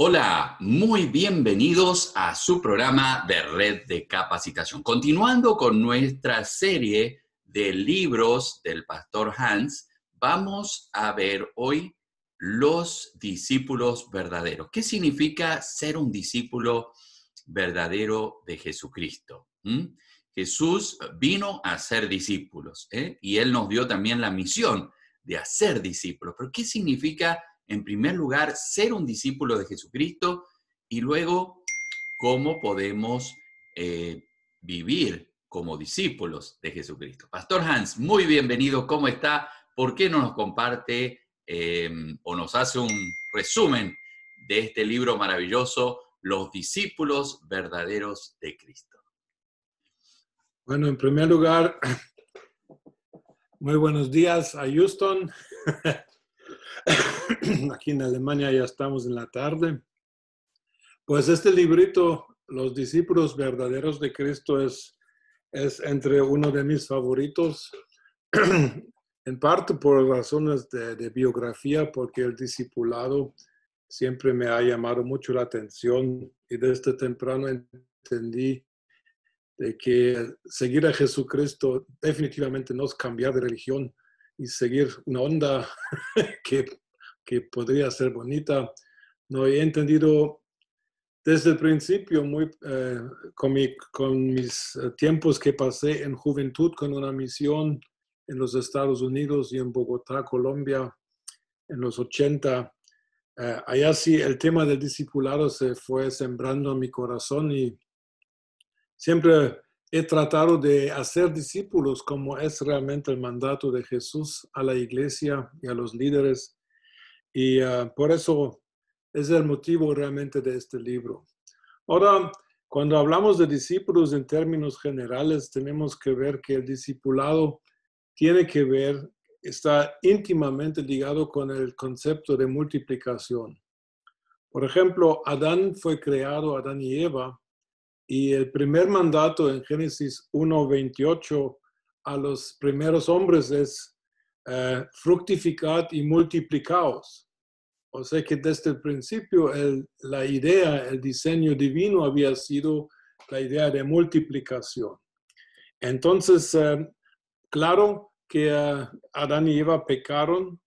Hola, muy bienvenidos a su programa de red de capacitación. Continuando con nuestra serie de libros del pastor Hans, vamos a ver hoy los discípulos verdaderos. ¿Qué significa ser un discípulo verdadero de Jesucristo? ¿Mm? Jesús vino a ser discípulos ¿eh? y él nos dio también la misión de hacer discípulos. Pero ¿qué significa en primer lugar, ser un discípulo de Jesucristo y luego cómo podemos eh, vivir como discípulos de Jesucristo. Pastor Hans, muy bienvenido, ¿cómo está? ¿Por qué no nos comparte em, o nos hace un resumen de este libro maravilloso, Los discípulos verdaderos de Cristo? Bueno, en primer lugar, muy buenos días a Houston. Aquí en Alemania ya estamos en la tarde. Pues este librito, Los discípulos verdaderos de Cristo, es, es entre uno de mis favoritos, en parte por razones de, de biografía, porque el discipulado siempre me ha llamado mucho la atención y desde temprano entendí de que seguir a Jesucristo definitivamente no es cambiar de religión, y seguir una onda que, que podría ser bonita. No he entendido desde el principio, muy, eh, con, con, mis eh, tiempos que pasé en juventud con una misión en los Estados Unidos y en Bogotá, Colombia, en los 80. Eh, allá sí el tema del discipulado se fue sembrando en mi corazón y siempre he tratado de hacer discípulos como es realmente el mandato de Jesús a la iglesia y a los líderes. Y ah, por eso es el motivo realmente de este libro. Ahora, cuando hablamos de discípulos en términos generales, tenemos que ver que el discipulado tiene que ver, está íntimamente ligado con el concepto de multiplicación. Por ejemplo, Adán fue creado, Adán y Eva, y el primer mandato en Génesis 1.28 a los primeros hombres es eh, fructificad y multiplicaos. O sea que desde el principio la idea, el diseño divino había sido la idea de multiplicación. Entonces, eh, claro que eh, Adán y Eva pecaron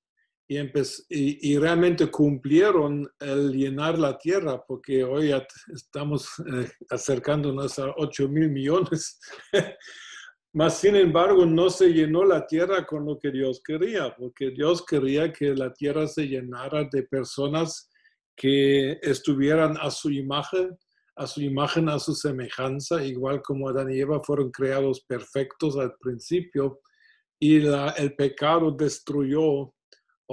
y, y, realmente cumplieron el llenar la tierra, porque hoy estamos eh, acercándonos a 8 mil millones. Mas, sin embargo, no se llenó la tierra con lo que Dios quería, porque Dios quería que la tierra se llenara de personas que estuvieran a su imagen, a su imagen, a su semejanza, igual como Adán y Eva fueron creados perfectos al principio, y el pecado destruyó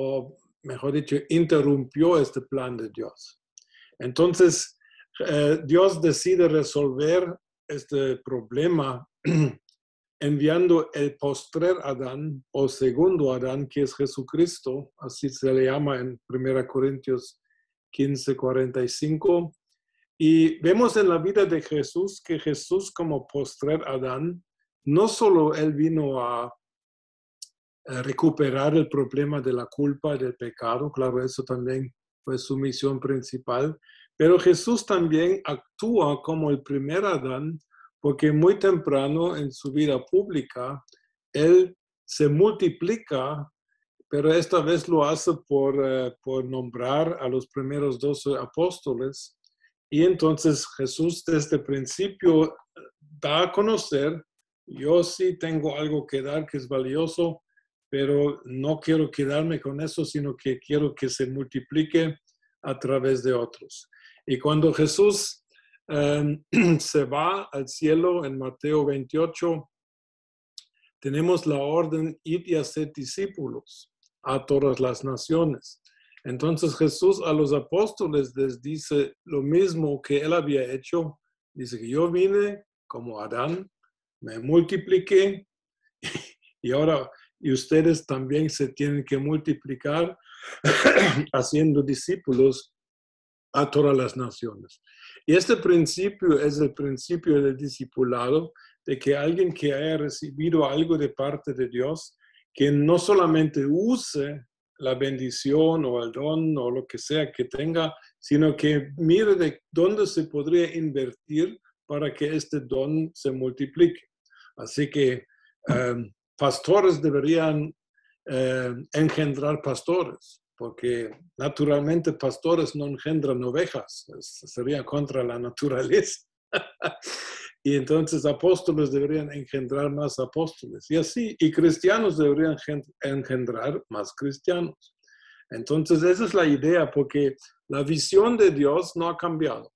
o mejor dicho, interrumpió este plan de Dios. Entonces, eh, Dios decide resolver este problema enviando el postrer Adán o segundo Adán, que es Jesucristo, así se le llama en 1 Corintios 15, 45. Y vemos en la vida de Jesús que Jesús como postrer Adán, no solo él vino a recuperar el problema de la culpa del pecado. Claro, eso también fue su misión principal. Pero Jesús también actúa como el primer Adán, porque muy temprano en su vida pública, Él se multiplica, pero esta vez lo hace por, eh, por nombrar a los primeros dos apóstoles. Y entonces Jesús desde el principio da a conocer, yo sí tengo algo que dar que es valioso, pero no quiero quedarme con eso, sino que quiero que se multiplique a través de otros. Y cuando Jesús em, se va al cielo en Mateo 28, tenemos la orden, ir y hacer discípulos a todas las naciones. Entonces Jesús a los apóstoles les dice lo mismo que él había hecho. Dice que yo vine como Adán, me multipliqué y ahora y ustedes también se tienen que multiplicar haciendo discípulos a todas las naciones. Y este principio es el principio del discipulado, de que alguien que haya recibido algo de parte de Dios, que no solamente use la bendición o el don o lo que sea que tenga, sino que mire de dónde se podría invertir para que este don se multiplique. Así que em, pastores deberían em, engendrar pastores, porque naturalmente pastores no engendran ovejas, sería contra la naturaleza. y entonces apóstoles deberían engendrar más apóstoles, y así, y cristianos deberían engendrar más cristianos. Entonces, esa es la idea, porque la visión de Dios no ha cambiado.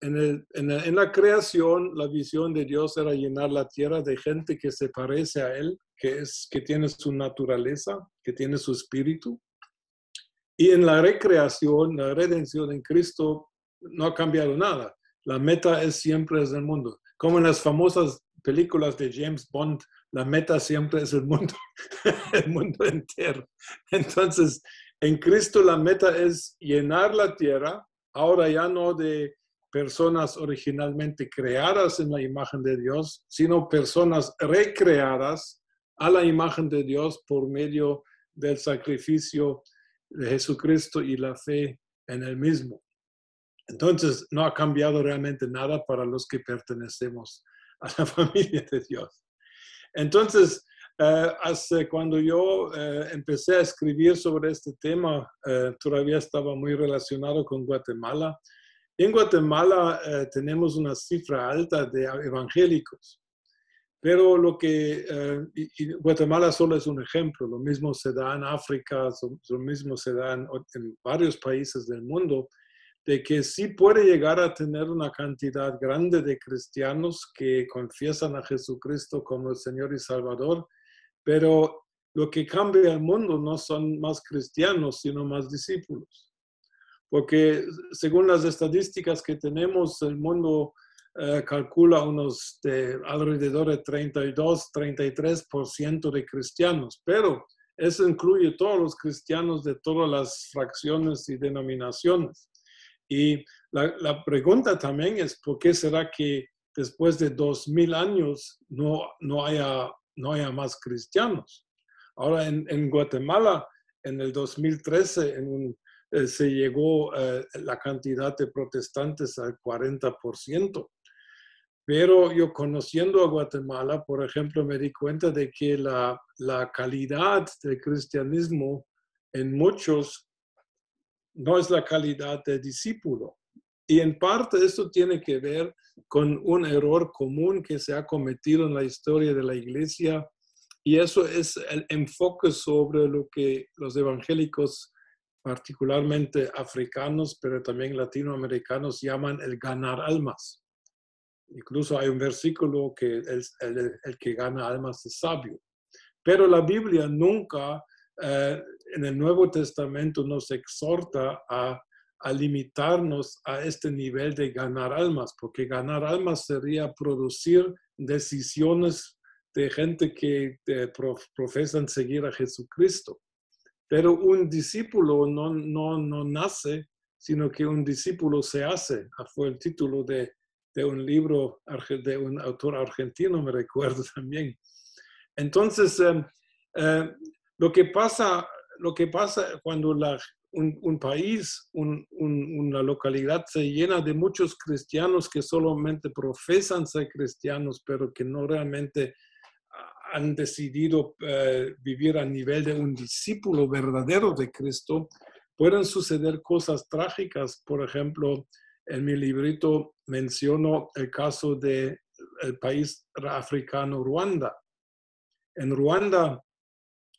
En, en, la creación, la visión de Dios era llenar la tierra de gente que se parece a Él, que, es, que tiene su naturaleza, que tiene su espíritu. Y en la recreación, la redención en Cristo, no ha cambiado nada. La meta es siempre es el mundo. Como en las famosas películas de James Bond, la meta siempre es el mundo, el mundo entero. Entonces, en Cristo la meta es llenar la tierra, ahora ya no de personas originalmente creadas en la imagen de Dios, sino personas recreadas a la imagen de Dios por medio del sacrificio de Jesucristo y la fe en el mismo. Entonces, no ha cambiado realmente nada para los que pertenecemos a la familia de Dios. Entonces, eh, hace, cuando yo eh, empecé a escribir sobre este tema, eh, todavía estaba muy relacionado con Guatemala. En Guatemala tenemos una cifra alta de evangélicos, pero lo que Guatemala solo es un ejemplo, lo mismo se da en África, lo mismo se da en varios países del mundo de que sí puede llegar a tener una cantidad grande de cristianos que confiesan a Jesucristo como el Señor y Salvador, pero lo que cambia el mundo no son más cristianos, sino más discípulos. Porque según las estadísticas que tenemos, el mundo eh, calcula unos de alrededor de 32, 33% de cristianos, pero eso incluye todos los cristianos de todas las fracciones y denominaciones. Y la, pregunta también es, ¿por qué será que después de dos mil años no, no, haya, no haya más cristianos? Ahora en, Guatemala, en el 2013, en eh, se llegó eh, la cantidad de protestantes al 40%. Pero yo conociendo a Guatemala, por ejemplo, me di cuenta de que la, la calidad del cristianismo en muchos no es la calidad de discípulo. Y en parte esto tiene que ver con un error común que se ha cometido en la historia de la iglesia y eso es el enfoque sobre lo que los evangélicos, particularmente africanos, pero también latinoamericanos, llaman el ganar almas. Incluso hay un versículo que el, el que gana almas es sabio. Pero la Biblia nunca eh, en el Nuevo Testamento nos exhorta a, limitarnos a este nivel de ganar almas, porque ganar almas sería producir decisiones de gente que profesan seguir a Jesucristo. Pero un discípulo no, no, no nace, sino que un discípulo se hace. Ah, fue el título de, de un libro de un autor argentino, me recuerdo también. Entonces, eh, eh, lo que pasa, lo que pasa cuando un, país, una localidad se llena de muchos cristianos que solamente profesan ser cristianos, pero que no realmente han decidido eh, vivir a nivel de un discípulo verdadero de Cristo, pueden suceder cosas trágicas. Por ejemplo, en mi librito menciono el caso del el país africano Ruanda. En Ruanda,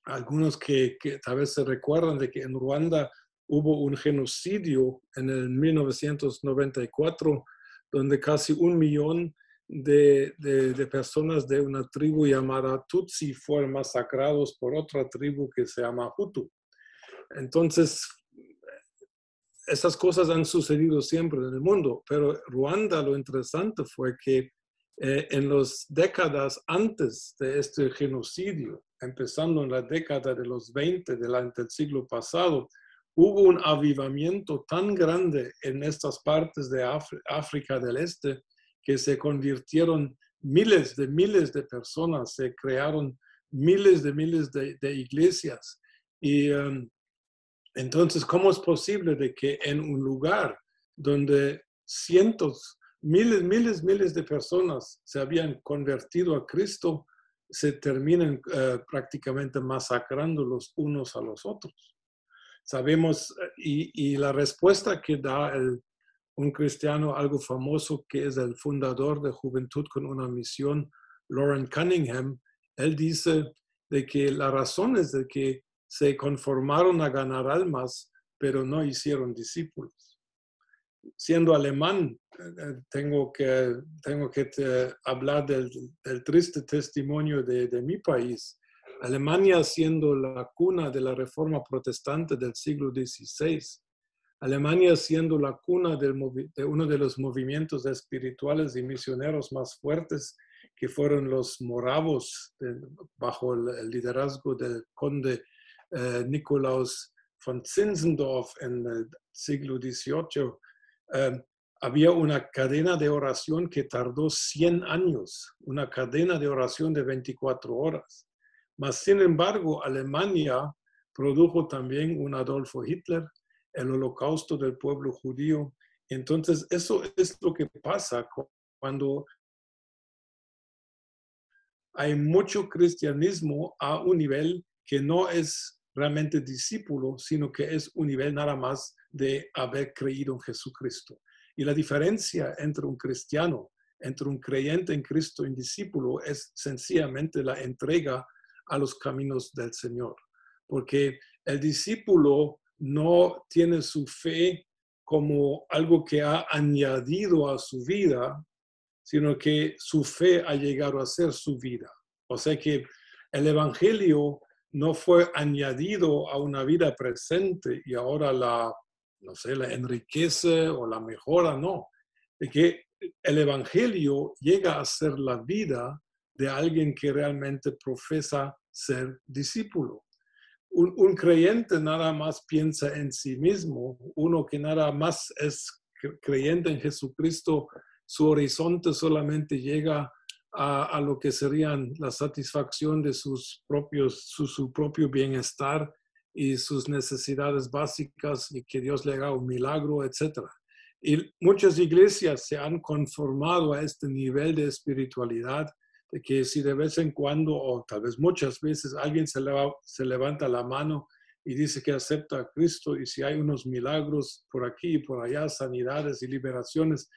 algunos que, tal vez se recuerdan de que en Ruanda hubo un genocidio en el 1994 donde casi un millón de, personas de una tribu llamada Tutsi fueron masacrados por otra tribu que se llama Hutu. Entonces, esas cosas han sucedido siempre en el mundo, pero Ruanda lo interesante fue que eh, en las décadas antes de este genocidio, empezando en la década de los 20 del, siglo pasado, hubo un avivamiento tan grande en estas partes de África del Este que se convirtieron miles de miles de personas, se crearon miles de miles de, iglesias Y em, entonces, ¿cómo es posible de que en un lugar donde cientos, miles, miles, miles de personas se habían convertido a Cristo, se terminen eh, prácticamente masacrando los unos a los otros? Sabemos, eh, y, la respuesta que da un cristiano algo famoso, que es el fundador de Juventud con una misión, Lauren Cunningham, él dice de que la razón es de que se conformaron a ganar almas, pero no hicieron discípulos. Siendo alemán, eh, tengo que, tengo que hablar del, triste testimonio de, de, mi país. Alemania siendo la cuna de la reforma protestante del siglo XVI, Alemania siendo la cuna de uno de los movimientos espirituales y misioneros más fuertes que fueron los moravos bajo el, liderazgo del conde eh, Nikolaus von Zinzendorf en el siglo XVIII, eh, había una cadena de oración que tardó 100 años, una cadena de oración de 24 horas. Mas, sin embargo, Alemania produjo también un Adolfo Hitler, el holocausto del pueblo judío. Entonces, eso es lo que pasa cuando hay mucho cristianismo a un nivel que no es realmente discípulo, sino que es un nivel nada más de haber creído en Jesucristo. Y la diferencia entre un cristiano, entre un creyente en Cristo y un discípulo es sencillamente la entrega a los caminos del Señor. Porque el discípulo no tiene su fe como algo que ha añadido a su vida, sino que su fe ha llegado a ser su vida. O sea que el Evangelio no fue añadido a una vida presente y ahora la, no sé, la enriquece o la mejora, no. De que el Evangelio llega a ser la vida de alguien que realmente profesa ser discípulo. Un, creyente nada más piensa en sí mismo, uno que nada más es creyente en Jesucristo su horizonte solamente llega a, lo que serían la satisfacción de sus propios, su, propio bienestar y sus necesidades básicas y que Dios le haga un milagro, etc. Y muchas iglesias se han conformado a este nivel de espiritualidad, de que si de vez en cuando, o tal vez muchas veces, alguien se, se levanta la mano y dice que acepta a Cristo y si hay unos milagros por aquí y por allá, sanidades y liberaciones,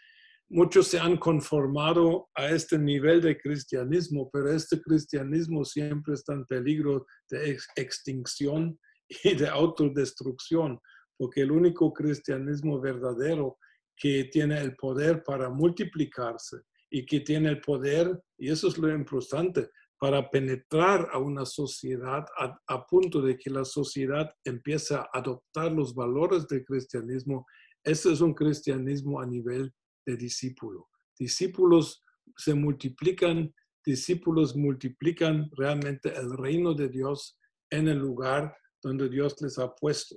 muchos se han conformado a este nivel de cristianismo, pero este cristianismo siempre está en peligro de extinción y de autodestrucción, porque el único cristianismo verdadero que tiene el poder para multiplicarse y que tiene el poder, y eso es lo importante, para penetrar a una sociedad a, punto de que la sociedad empiece a adoptar los valores del cristianismo. Este es un cristianismo a nivel de discípulo. Discípulos se multiplican, discípulos multiplican realmente el reino de Dios en el lugar donde Dios les ha puesto.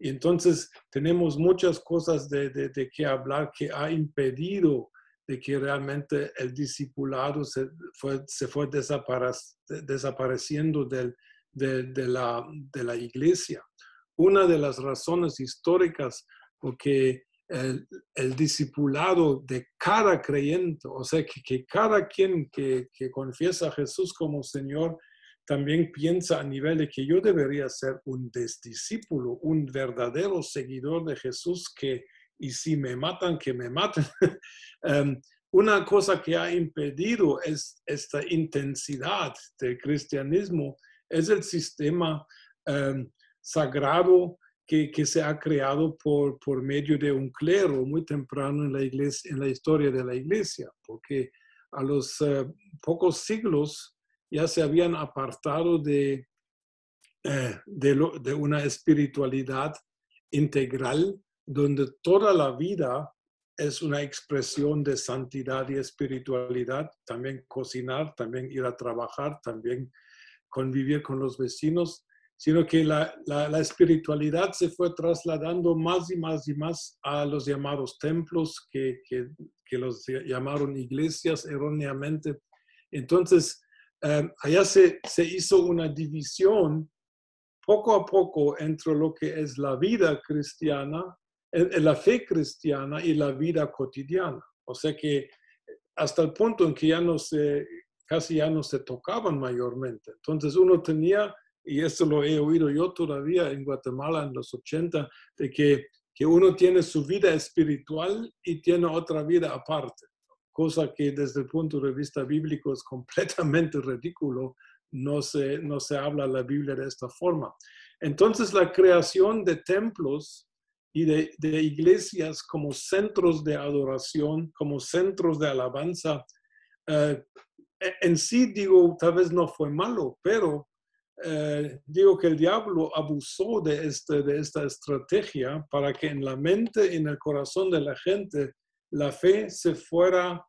Y entonces tenemos muchas cosas de, de, que hablar que ha impedido de que realmente el discipulado se fue, se fue desapareciendo del, de, la, de la iglesia. Una de las razones históricas porque el, discipulado de cada creyente, o sea, que, que cada quien que, que, confiesa a Jesús como Señor también piensa a nivel de que yo debería ser un discípulo, un verdadero seguidor de Jesús que, y si me matan, que me maten. Em, una cosa que ha impedido es esta intensidad del cristianismo, es el sistema um, sagrado que, se ha creado por, por medio de un clero muy temprano en la, iglesia, en la historia de la iglesia, porque a los eh, pocos siglos ya se habían apartado de, eh, de, de una espiritualidad integral donde toda la vida es una expresión de santidad y espiritualidad, también cocinar, también ir a trabajar, también convivir con los vecinos, sino que la, la, espiritualidad se fue trasladando más y más y más a los llamados templos, que, que, que los llamaron iglesias erróneamente. Entonces, eh, allá se, se, hizo una división poco a poco entre lo que es la vida cristiana, la fe cristiana y la vida cotidiana. O sea que hasta el punto en que ya no se, casi ya no se tocaban mayormente. Entonces uno tenía, y esto lo he oído yo todavía en Guatemala en los 80, de que, que uno tiene su vida espiritual y tiene otra vida aparte, cosa que desde el punto de vista bíblico es completamente ridículo. No se, no se habla la Biblia de esta forma. Entonces la creación de templos y de, iglesias como centros de adoración, como centros de alabanza. Eh, en sí, digo, tal vez no fue malo, pero eh, digo que el diablo abusó de, este, de esta estrategia para que en la mente y en el corazón de la gente la fe se fuera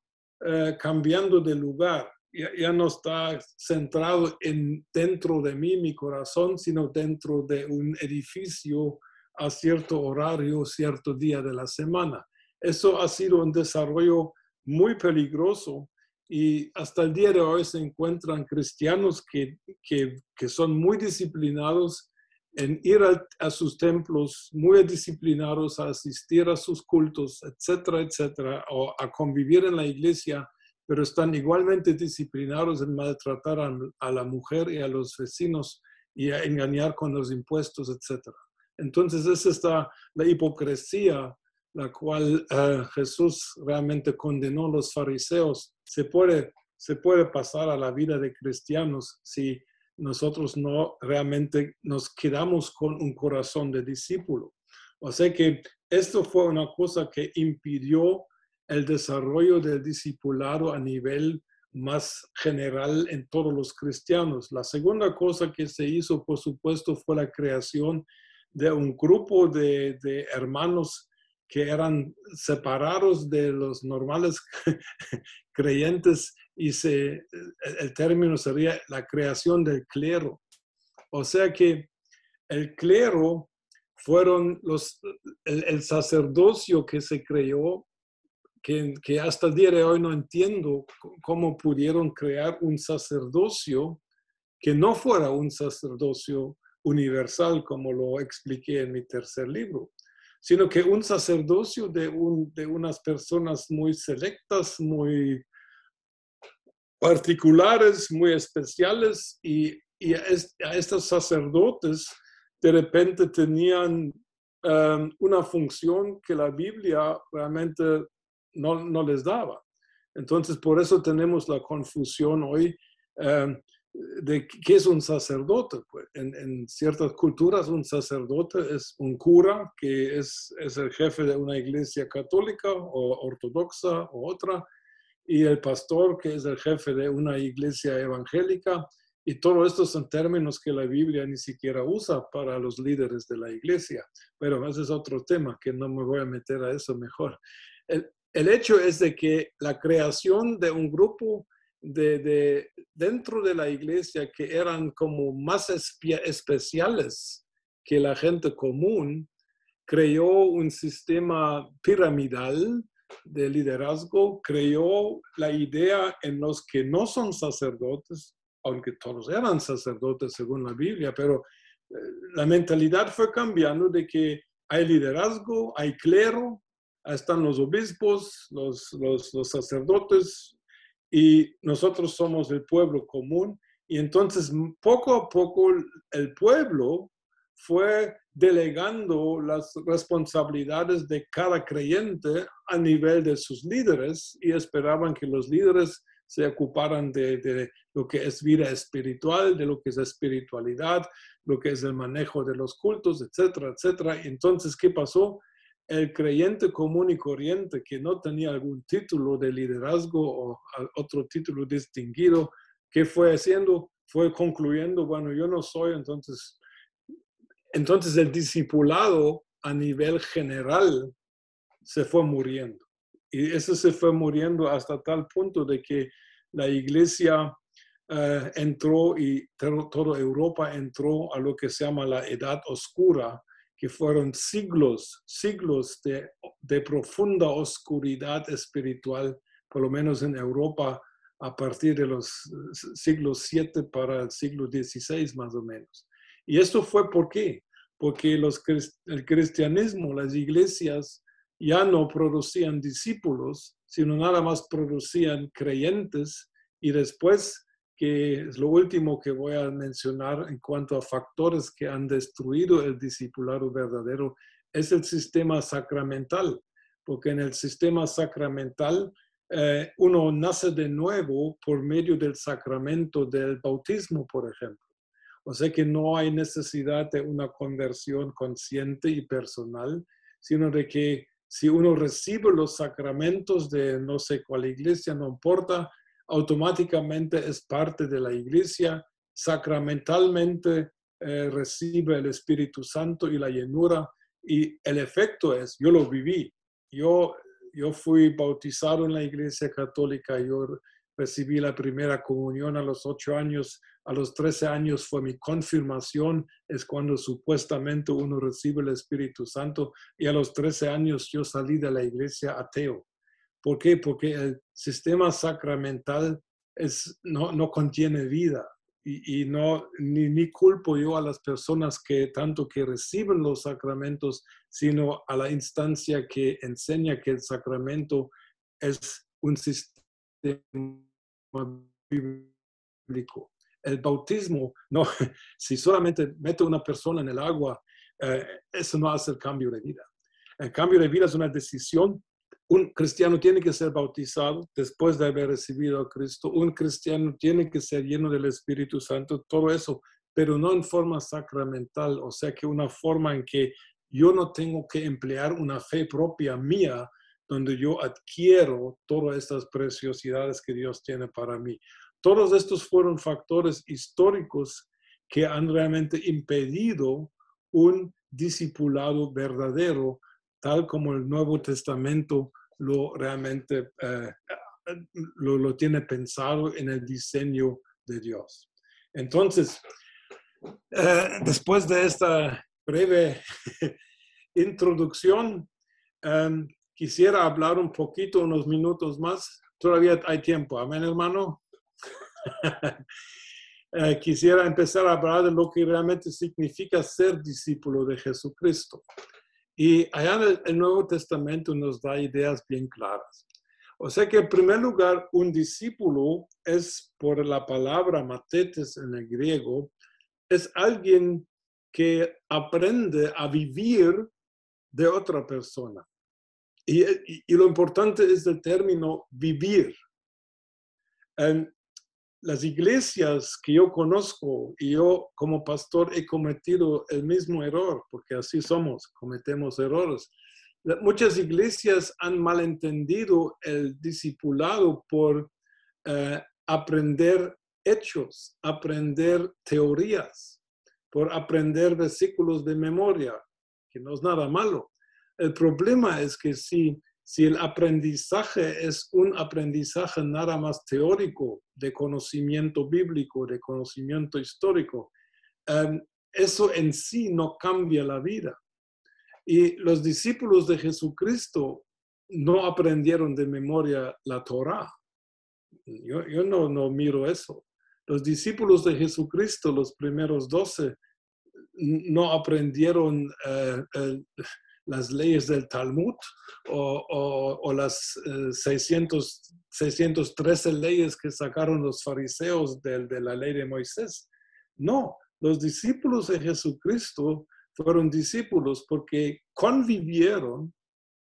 eh, cambiando de lugar. Ya, ya, no está centrado en dentro de mí, mi corazón, sino dentro de un edificio a cierto horario, cierto día de la semana. Eso ha sido un desarrollo muy peligroso y hasta el día de hoy se encuentran cristianos que, que, son muy disciplinados en ir a, sus templos, muy disciplinados a asistir a sus cultos, etcétera, etcétera, o a convivir en la iglesia, pero están igualmente disciplinados en maltratar a, a la mujer y a los vecinos y a engañar con los impuestos, etcétera. Entonces, esa está la hipocresía, la cual eh, Jesús realmente condenó a los fariseos. Se puede, se puede pasar a la vida de cristianos si nosotros no realmente nos quedamos con un corazón de discípulo. O sea que esto fue una cosa que impidió el desarrollo del discipulado a nivel más general en todos los cristianos. La segunda cosa que se hizo, por supuesto, fue la creación de un grupo de, hermanos que eran separados de los normales creyentes y se, el término sería la creación del clero. O sea que el clero fueron los, el, sacerdocio que se creó, que, que, hasta el día de hoy no entiendo cómo pudieron crear un sacerdocio que no fuera un sacerdocio universal, como lo expliqué en mi tercer libro, sino que un sacerdocio de, un, de unas personas muy selectas, muy particulares, muy especiales, y, y a, estos sacerdotes de repente tenían um, una función que la Biblia realmente no, no, les daba. Entonces, por eso tenemos la confusión hoy um, de qué es un sacerdote. Pues. En, ciertas culturas un sacerdote es un cura que es, es, el jefe de una iglesia católica o ortodoxa o otra, y el pastor que es el jefe de una iglesia evangélica. Y todo esto son términos que la Biblia ni siquiera usa para los líderes de la iglesia. Pero ese es otro tema que no me voy a meter a eso mejor. El, el hecho es de que la creación de un grupo de, dentro de la iglesia que eran como más especiales que la gente común, creó un sistema piramidal de liderazgo, creó la idea en los que no son sacerdotes, aunque todos eran sacerdotes según la Biblia, pero eh, la mentalidad fue cambiando de que hay liderazgo, hay clero, están los obispos, los, los, los sacerdotes, y nosotros somos el pueblo común. Y entonces poco a poco el pueblo fue delegando las responsabilidades de cada creyente a nivel de sus líderes y esperaban que los líderes se ocuparan de, lo que es vida espiritual, de lo que es espiritualidad, lo que es el manejo de los cultos, etcétera, etcétera. Entonces, ¿qué pasó? El creyente común y corriente que no tenía algún título de liderazgo o otro título distinguido, ¿qué fue haciendo? Fue concluyendo, bueno, yo no soy, entonces, entonces el discipulado a nivel general se fue muriendo. Y eso se fue muriendo hasta tal punto de que la iglesia eh, entró y toda Europa entró a lo que se llama la edad oscura, que fueron siglos, siglos de, de, profunda oscuridad espiritual, por lo menos en Europa, a partir de los siglos 7 para el siglo XVI más o menos. Y esto fue por qué? Porque los, el cristianismo, las iglesias, ya no producían discípulos, sino nada más producían creyentes y después, que es lo último que voy a mencionar en cuanto a factores que han destruido el discipulado verdadero, es el sistema sacramental, porque en el sistema sacramental eh, uno nace de nuevo por medio del sacramento del bautismo, por ejemplo. O sea que no hay necesidad de una conversión consciente y personal, sino de que si uno recibe los sacramentos de no sé cuál iglesia, no importa, automáticamente es parte de la iglesia, sacramentalmente eh, recibe el Espíritu Santo y la llenura y el efecto es, yo lo viví, yo, yo fui bautizado en la iglesia católica, yo recibí la primera comunión a los ocho años, a los trece años fue mi confirmación, es cuando supuestamente uno recibe el Espíritu Santo, y a los trece años yo salí de la iglesia ateo. ¿Por qué? Porque el sistema sacramental es, no, no contiene vida. Y, y, no ni, ni, culpo yo a las personas que tanto que reciben los sacramentos, sino a la instancia que enseña que el sacramento es un sistema bíblico. El bautismo, no, si solamente meto una persona en el agua, eh, eso no hace el cambio de vida. El cambio de vida es una decisión. Un cristiano tiene que ser bautizado después de haber recibido a Cristo. Un cristiano tiene que ser lleno del Espíritu Santo, todo eso, pero no en forma sacramental, o sea que una forma en que yo no tengo que emplear una fe propia mía, donde yo adquiero todas estas preciosidades que Dios tiene para mí. Todos estos fueron factores históricos que han realmente impedido un discipulado verdadero, tal como el Nuevo Testamento lo realmente eh, lo, lo, tiene pensado en el diseño de Dios. Entonces, eh, después de esta breve introducción, um, quisiera hablar un poquito, unos minutos más. Todavía hay tiempo. Amén, hermano. Eh, quisiera empezar a hablar de lo que realmente significa ser discípulo de Jesucristo. Y allá en el, Nuevo Testamento nos da ideas bien claras. O sea que en primer lugar, un discípulo es por la palabra matetes en el griego, es alguien que aprende a vivir de otra persona. Y, lo importante es el término vivir. Las iglesias que yo conozco y yo como pastor he cometido el mismo error, porque así somos, cometemos errores. Muchas iglesias han malentendido el discipulado por eh, aprender hechos, aprender teorías, por aprender versículos de memoria, que no es nada malo. El problema es que si, si el aprendizaje es un aprendizaje nada más teórico, de conocimiento bíblico, de conocimiento histórico, em, eso en sí no cambia la vida. Y los discípulos de Jesucristo no aprendieron de memoria la. Yo, yo no, no miro eso. Los discípulos de Jesucristo, los primeros doce, no aprendieron eh, las leyes del Talmud o, las 600, eh, 613 leyes que sacaron los fariseos de, de la ley de Moisés. No, los discípulos de Jesucristo fueron discípulos porque convivieron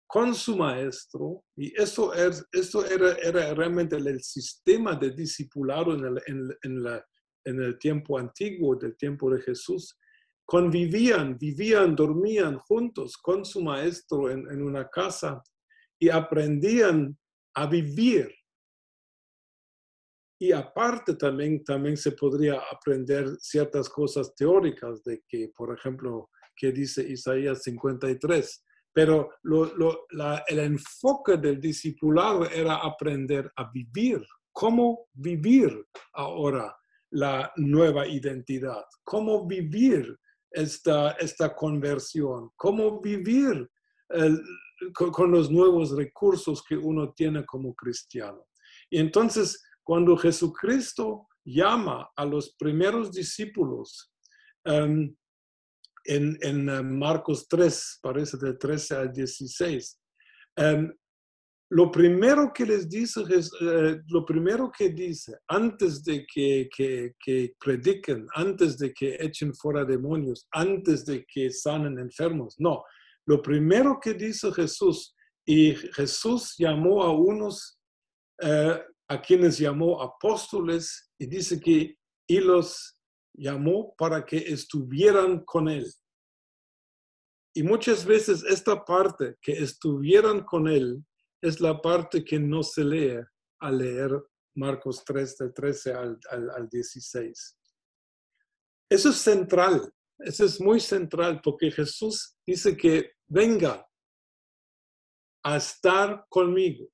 con su maestro y eso, es, esto era, era realmente el, sistema de discipulado en el, en, la, en el tiempo antiguo, del tiempo de Jesús convivían, vivían, dormían juntos con su maestro en, una casa y aprendían a vivir. Y aparte también, también se podría aprender ciertas cosas teóricas de que, por ejemplo, que dice Isaías 53. Pero el enfoque del discipulado era aprender a vivir. ¿Cómo vivir ahora la nueva identidad? ¿Cómo vivir esta, esta conversión, cómo vivir con, los nuevos recursos que uno tiene como cristiano. Y entonces, cuando Jesucristo llama a los primeros discípulos, em, en, eh, Marcos 3, parece de 13 al 16. Em, lo primero que les dice, eh, lo primero que dice, antes de que, que, que, prediquen, antes de que echen fuera demonios, antes de que sanen enfermos, no. Lo primero que dice Jesús, y Jesús llamó a unos, eh, a quienes llamó apóstoles, y dice que, y los llamó para que estuvieran con él. Y muchas veces esta parte, que estuvieran con él, es la parte que no se lee al leer Marcos 3, del 13 al, al, 16. Eso es central, eso es muy central, porque Jesús dice que venga a estar conmigo,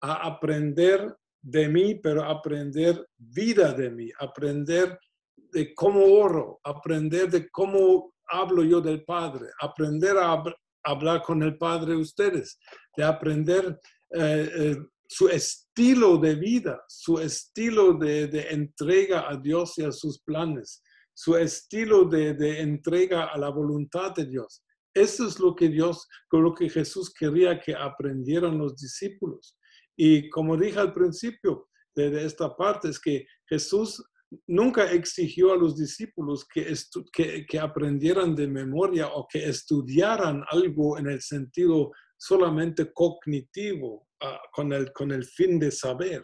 a aprender de mí, pero aprender vida de mí, aprender de cómo oro, aprender de cómo hablo yo del Padre, aprender a hablar con el Padre ustedes, de aprender eh, eh, su estilo de vida, su estilo de, entrega a Dios y a sus planes, su estilo de, entrega a la voluntad de Dios. Eso es lo que Dios, lo que Jesús quería que aprendieran los discípulos. Y como dije al principio de, esta parte, es que Jesús nunca exigió a los discípulos que, que, que, aprendieran de memoria o que estudiaran algo en el sentido solamente cognitivo, ah, con, el, con el fin de saber.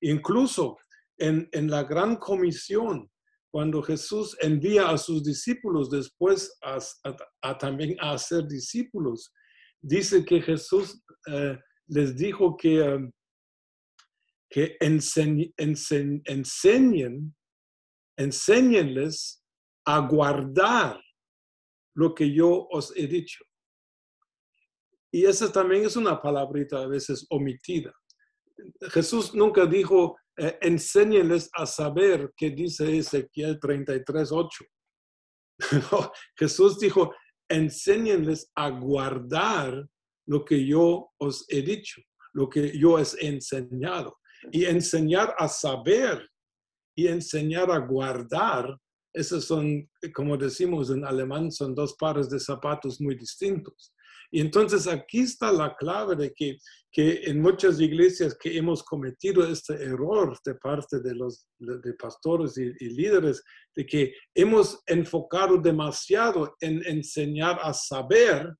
Incluso en, en, la gran comisión, cuando Jesús envía a sus discípulos después a, también a hacer discípulos, dice que Jesús eh, les dijo que... Eh, que enseñen, enséñenles a guardar lo que yo os he dicho. Y esa también es una palabrita a veces omitida. Jesús nunca dijo, eh, enséñenles a saber qué dice Ezequiel 33.8. Jesús dijo, enséñenles a guardar lo que yo os he dicho, lo que yo os he enseñado y enseñar a saber y enseñar a guardar, esos son, como decimos en alemán, son dos pares de zapatos muy distintos. Y entonces aquí está la clave de que, que en muchas iglesias que hemos cometido este error de parte de los de pastores y, y líderes, de que hemos enfocado demasiado en enseñar a saber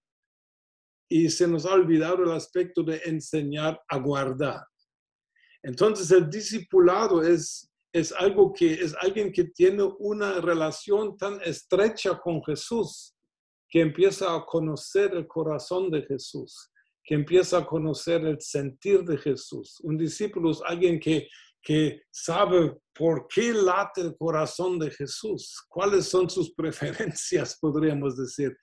y se nos ha olvidado el aspecto de enseñar a guardar. Entonces el discipulado es, es algo que es alguien que tiene una relación tan estrecha con Jesús, que empieza a conocer el corazón de Jesús, que empieza a conocer el sentir de Jesús. Un discípulo es alguien que, que sabe por qué late el corazón de Jesús, cuáles son sus preferencias, podríamos decir.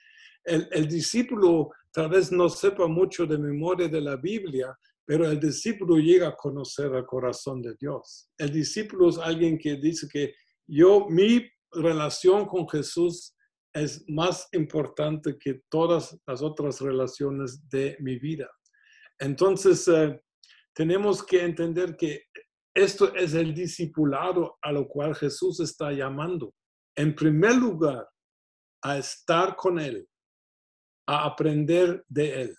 El, el discípulo tal vez no sepa mucho de memoria de la Biblia, pero el discípulo llega a conocer el corazón de Dios. El discípulo es alguien que dice que yo, mi relación con Jesús es más importante que todas las otras relaciones de mi vida. Entonces, eh, tenemos que entender que esto es el discipulado a lo cual Jesús está llamando. En primer lugar, a estar con Él, a aprender de Él.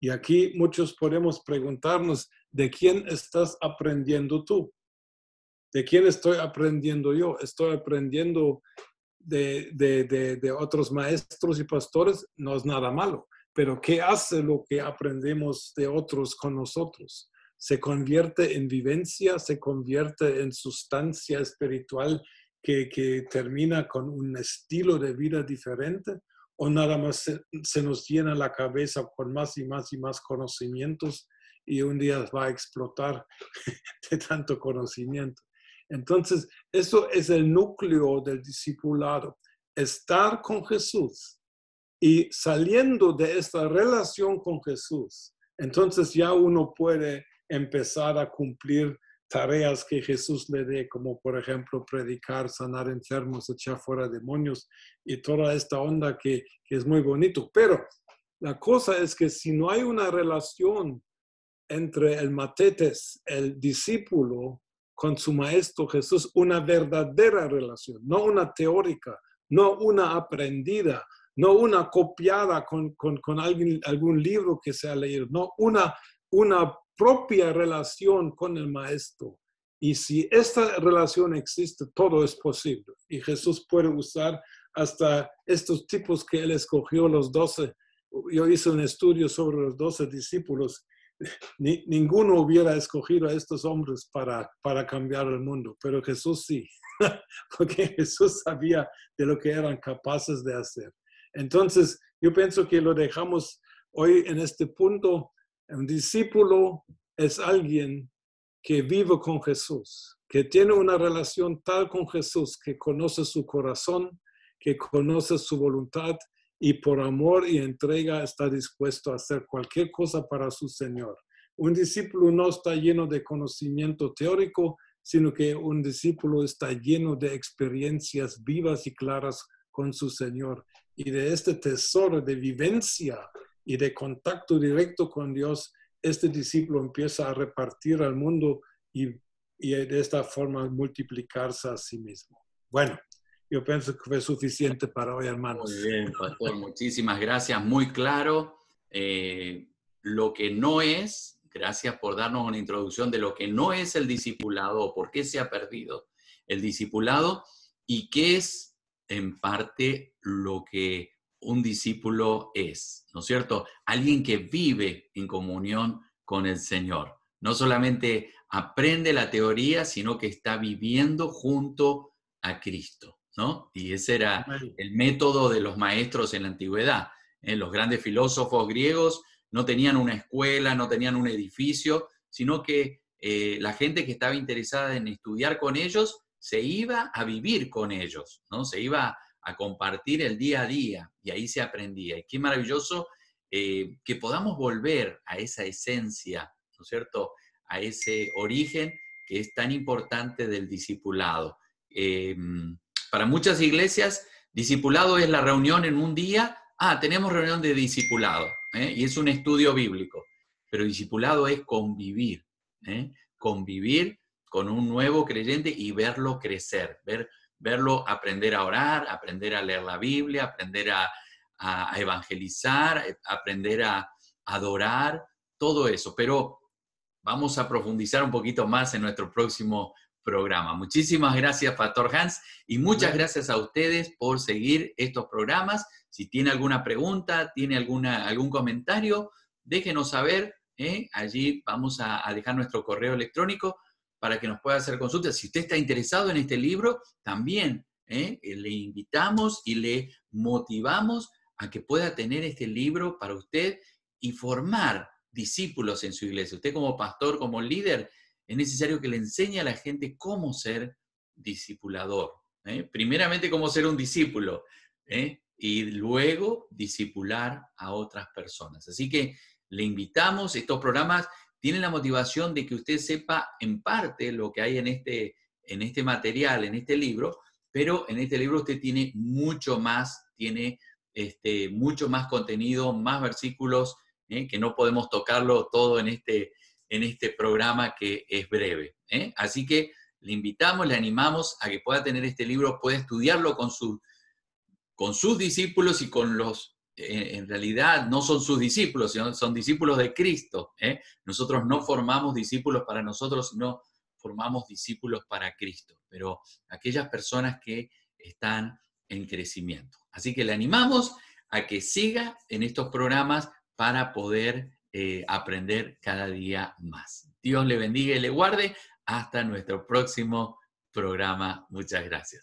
Y aquí muchos podemos preguntarnos, ¿de quién estás aprendiendo tú? ¿De quién estoy aprendiendo yo? ¿Estoy aprendiendo de, otros maestros y pastores? No es nada malo, pero ¿qué hace lo que aprendemos de otros con nosotros? Se convierte en vivencia, se convierte en sustancia espiritual que termina con un estilo de vida diferente o nada más se, nos llena la cabeza con más y más y más conocimientos y un día va a explotar de tanto conocimiento. Entonces, eso es el núcleo del discipulado, estar con Jesús y saliendo de esta relación con Jesús, entonces ya uno puede empezar a cumplir tareas que Jesús le dé, como por ejemplo predicar, sanar enfermos, echar fuera demonios y toda esta onda que, es muy bonito. Pero la cosa es que si no hay una relación entre el matetes, el discípulo, con su maestro Jesús una verdadera relación, no una teórica, no una aprendida, no una copiada con, alguien, algún libro que se ha leído, no una, una propia relación con el maestro. Y si esta relación existe, todo es posible. Y Jesús puede usar hasta estos tipos que él escogió, los doce. Yo hice un estudio sobre los doce discípulos. ninguno hubiera escogido a estos hombres para, para cambiar el mundo, pero Jesús sí, porque Jesús sabía de lo que eran capaces de hacer. Entonces, yo pienso que lo dejamos hoy en este punto. Un discípulo es alguien que vive con Jesús, que tiene una relación tal con Jesús, que conoce su corazón, que conoce su voluntad y por amor y entrega está dispuesto a hacer cualquier cosa para su Señor. Un discípulo no está lleno de conocimiento teórico, sino que un discípulo está lleno de experiencias vivas y claras con su Señor. Y de este tesoro de vivencia y de contacto directo con Dios, este discípulo empieza a repartir al mundo y, de esta forma multiplicarse a sí mismo. Bueno, yo pienso que fue suficiente para hoy, hermanos. Muy bien, pastor, muchísimas gracias, muy claro. Eh, lo que no es, gracias por darnos una introducción de lo que no es el discipulado o por qué se ha perdido el discipulado y qué es en parte lo que un discípulo es, ¿no es cierto? Alguien que vive en comunión con el Señor. No solamente aprende la teoría, sino que está viviendo junto a Cristo, ¿no? Y ese era el método de los maestros en la antigüedad. ¿eh? Los grandes filósofos griegos no tenían una escuela, no tenían un edificio, sino que eh, la gente que estaba interesada en estudiar con ellos se iba a vivir con ellos, ¿no? Se iba a compartir el día a día y ahí se aprendía. Y qué maravilloso eh, que podamos volver a esa esencia, ¿no es cierto? A ese origen que es tan importante del discipulado. Em, para muchas iglesias, discipulado es la reunión en un día. Ah, tenemos reunión de discipulado ¿eh? y es un estudio bíblico. Pero discipulado es convivir, ¿eh? convivir con un nuevo creyente y verlo crecer, ver, verlo aprender a orar, aprender a leer la Biblia, aprender a, evangelizar, aprender a adorar, todo eso. Pero vamos a profundizar un poquito más en nuestro próximo programa. Muchísimas gracias, Pastor Hans, y muchas gracias a ustedes por seguir estos programas. Si tiene alguna pregunta, tiene alguna, algún comentario, déjenos saber. ¿eh? Allí vamos a dejar nuestro correo electrónico para que nos pueda hacer consultas. Si usted está interesado en este libro, también ¿eh? Eh, le invitamos y le motivamos a que pueda tener este libro para usted y formar discípulos en su iglesia. Usted como pastor, como líder, es necesario que le enseñe a la gente cómo ser discipulador. ¿eh? Primeramente, cómo ser un discípulo y luego discipular a otras personas. Así que le invitamos, estos programas tiene la motivación de que usted sepa en parte lo que hay en este, en este material, en este libro, pero en este libro usted tiene mucho más, tiene este, mucho más contenido, más versículos, ¿eh? que no podemos tocarlo todo en este, en este programa que es breve. ¿eh? Así que le invitamos, le animamos a que pueda tener este libro, pueda estudiarlo con, con sus discípulos y con los en realidad no son sus discípulos, sino son discípulos de Cristo. ¿eh? Nosotros no formamos discípulos para nosotros, sino formamos discípulos para Cristo, pero aquellas personas que están en crecimiento. Así que le animamos a que siga en estos programas para poder eh, aprender cada día más. Dios le bendiga y le guarde. Hasta nuestro próximo programa. Muchas gracias.